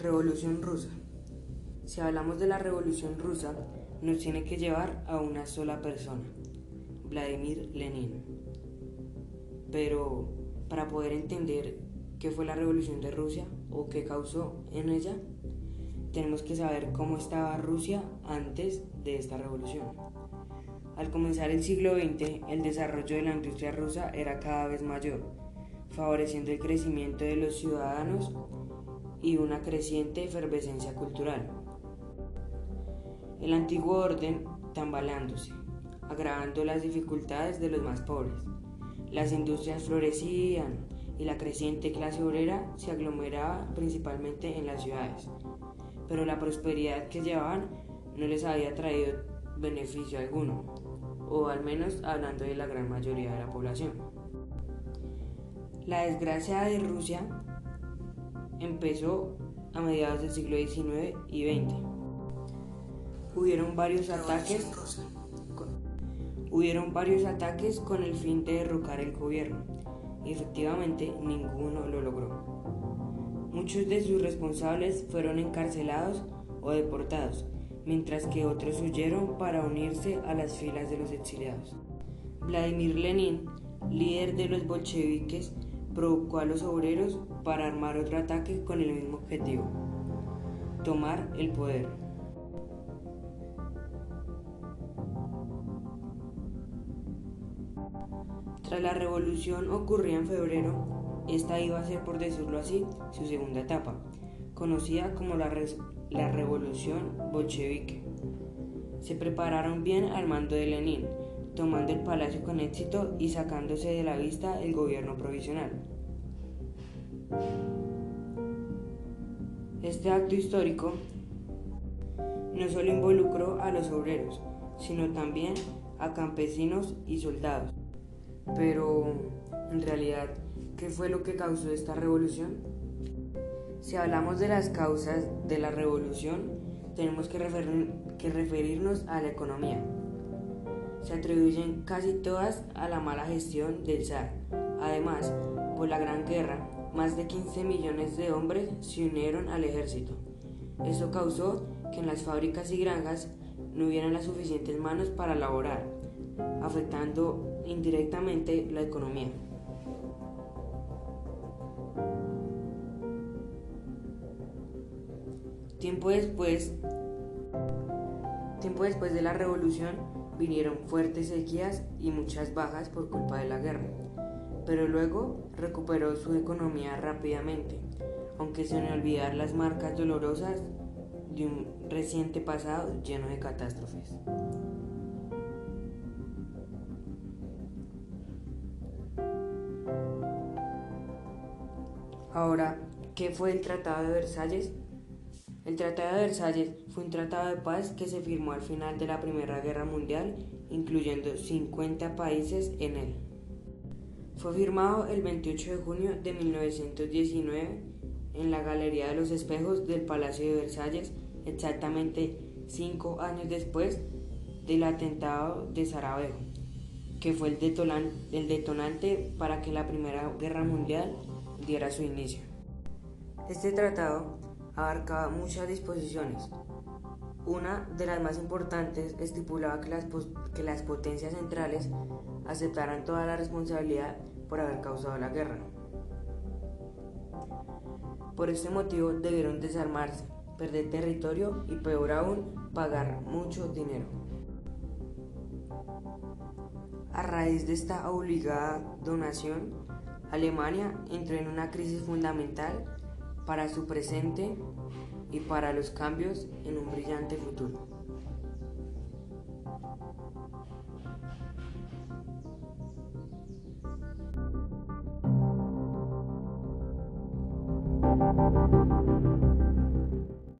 Revolución Rusa. Si hablamos de la Revolución Rusa, nos tiene que llevar a una sola persona, Vladimir Lenin. Pero para poder entender qué fue la Revolución de Rusia o qué causó en ella, tenemos que saber cómo estaba Rusia antes de esta revolución. Al comenzar el siglo XX, el desarrollo de la industria rusa era cada vez mayor, favoreciendo el crecimiento de los ciudadanos y una creciente efervescencia cultural. El antiguo orden tambaleándose, agravando las dificultades de los más pobres. Las industrias florecían y la creciente clase obrera se aglomeraba principalmente en las ciudades, pero la prosperidad que llevaban no les había traído beneficio alguno, o al menos hablando de la gran mayoría de la población. La desgracia de Rusia empezó a mediados del siglo XIX y XX. Hubieron varios ataques hubieron varios ataques con el fin de derrocar el gobierno y efectivamente ninguno lo logró. Muchos de sus responsables fueron encarcelados o deportados, mientras que otros huyeron para unirse a las filas de los exiliados. Vladimir Lenin, líder de los bolcheviques, provocó a los obreros para armar otro ataque con el mismo objetivo, tomar el poder. Tras la revolución ocurrida en febrero, esta iba a ser, por decirlo así, su segunda etapa, conocida como la, la revolución bolchevique. Se prepararon bien al mando de Lenin, tomando el palacio con éxito y sacándose de la vista el gobierno provisional. Este acto histórico no solo involucró a los obreros, sino también a campesinos y soldados. Pero, en realidad, ¿qué fue lo que causó esta revolución? Si hablamos de las causas de la revolución, tenemos que, que referirnos a la economía. Se atribuyen casi todas a la mala gestión del zar. Además, por la Gran Guerra, más de 15 millones de hombres se unieron al ejército. Eso causó que en las fábricas y granjas no hubieran las suficientes manos para laborar, afectando indirectamente la economía. Tiempo después, tiempo después de la revolución vinieron fuertes sequías y muchas bajas por culpa de la guerra pero luego recuperó su economía rápidamente, aunque sin olvidar las marcas dolorosas de un reciente pasado lleno de catástrofes. Ahora, ¿qué fue el Tratado de Versalles? El Tratado de Versalles fue un tratado de paz que se firmó al final de la Primera Guerra Mundial, incluyendo 50 países en él. Fue firmado el 28 de junio de 1919 en la Galería de los Espejos del Palacio de Versalles, exactamente cinco años después del atentado de Sarajevo, que fue el, detonante para que la Primera Guerra Mundial diera su inicio. Este tratado abarcaba muchas disposiciones. Una de las más importantes estipulaba que las, que las potencias centrales aceptaran toda la responsabilidad por haber causado la guerra. Por este motivo debieron desarmarse, perder territorio y peor aún, pagar mucho dinero. A raíz de esta obligada donación, Alemania entró en una crisis fundamental para su presente y para los cambios en un brillante futuro.